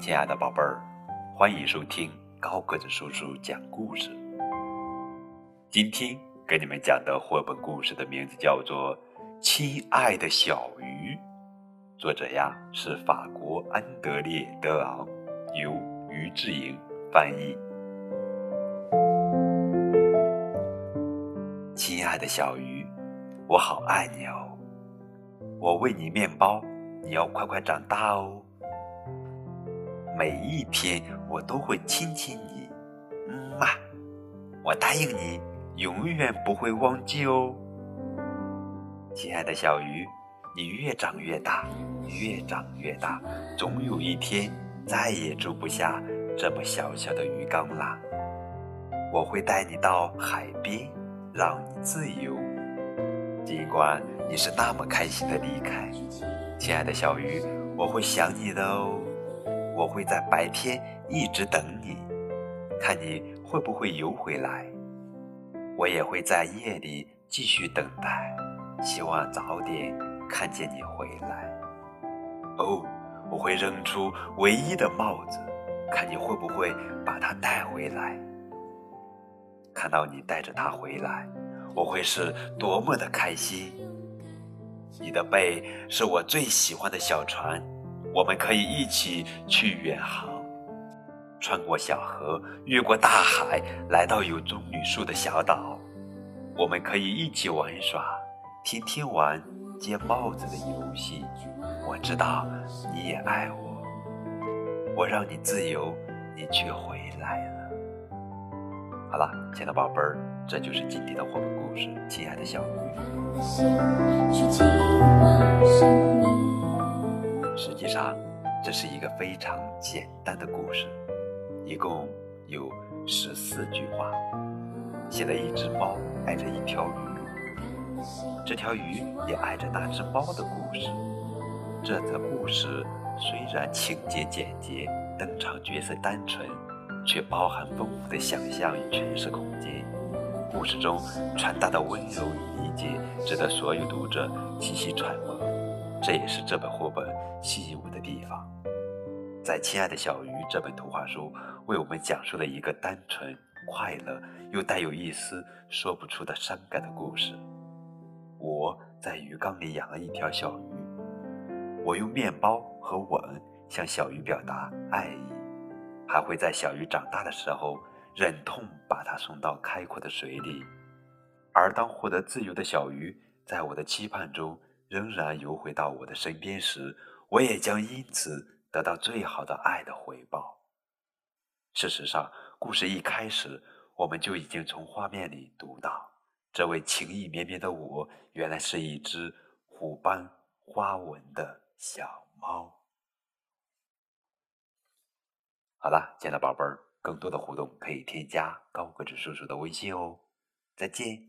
亲爱的宝贝儿，欢迎收听高个子叔叔讲故事。今天给你们讲的绘本故事的名字叫做《亲爱的小鱼》，作者呀是法国安德烈·德昂，由于志莹翻译。亲爱的小鱼，我好爱你哦！我喂你面包，你要快快长大哦。每一天我都会亲亲你，嗯嘛，我答应你，永远不会忘记哦。亲爱的小鱼，你越长越大，越长越大，总有一天再也住不下这么小小的鱼缸啦。我会带你到海边，让你自由。尽管你是那么开心的离开，亲爱的小鱼，我会想你的哦。我会在白天一直等你，看你会不会游回来。我也会在夜里继续等待，希望早点看见你回来。哦，我会扔出唯一的帽子，看你会不会把它带回来。看到你带着它回来，我会是多么的开心。你的背是我最喜欢的小船。我们可以一起去远航，穿过小河，越过大海，来到有棕榈树的小岛。我们可以一起玩耍，天天玩接帽子的游戏。我知道你也爱我，我让你自由，你却回来了。好了，亲爱的宝贝儿，这就是今天的绘本故事，亲爱的小鱼。这是一个非常简单的故事，一共有十四句话，写了一只猫爱着一条鱼，这条鱼也爱着那只猫的故事。这则故事虽然情节简洁，登场角色单纯，却包含丰富的想象与诠释空间。故事中传达的温柔与理解，值得所有读者细细揣摩。这也是这本绘本吸引我的地方。在《亲爱的小鱼》这本图画书，为我们讲述了一个单纯、快乐又带有一丝说不出的伤感的故事。我在鱼缸里养了一条小鱼，我用面包和吻向小鱼表达爱意，还会在小鱼长大的时候忍痛把它送到开阔的水里。而当获得自由的小鱼，在我的期盼中。仍然游回到我的身边时，我也将因此得到最好的爱的回报。事实上，故事一开始，我们就已经从画面里读到，这位情意绵绵的我，原来是一只虎斑花纹的小猫。好了，亲爱的宝贝儿，更多的互动可以添加高个子叔叔的微信哦。再见。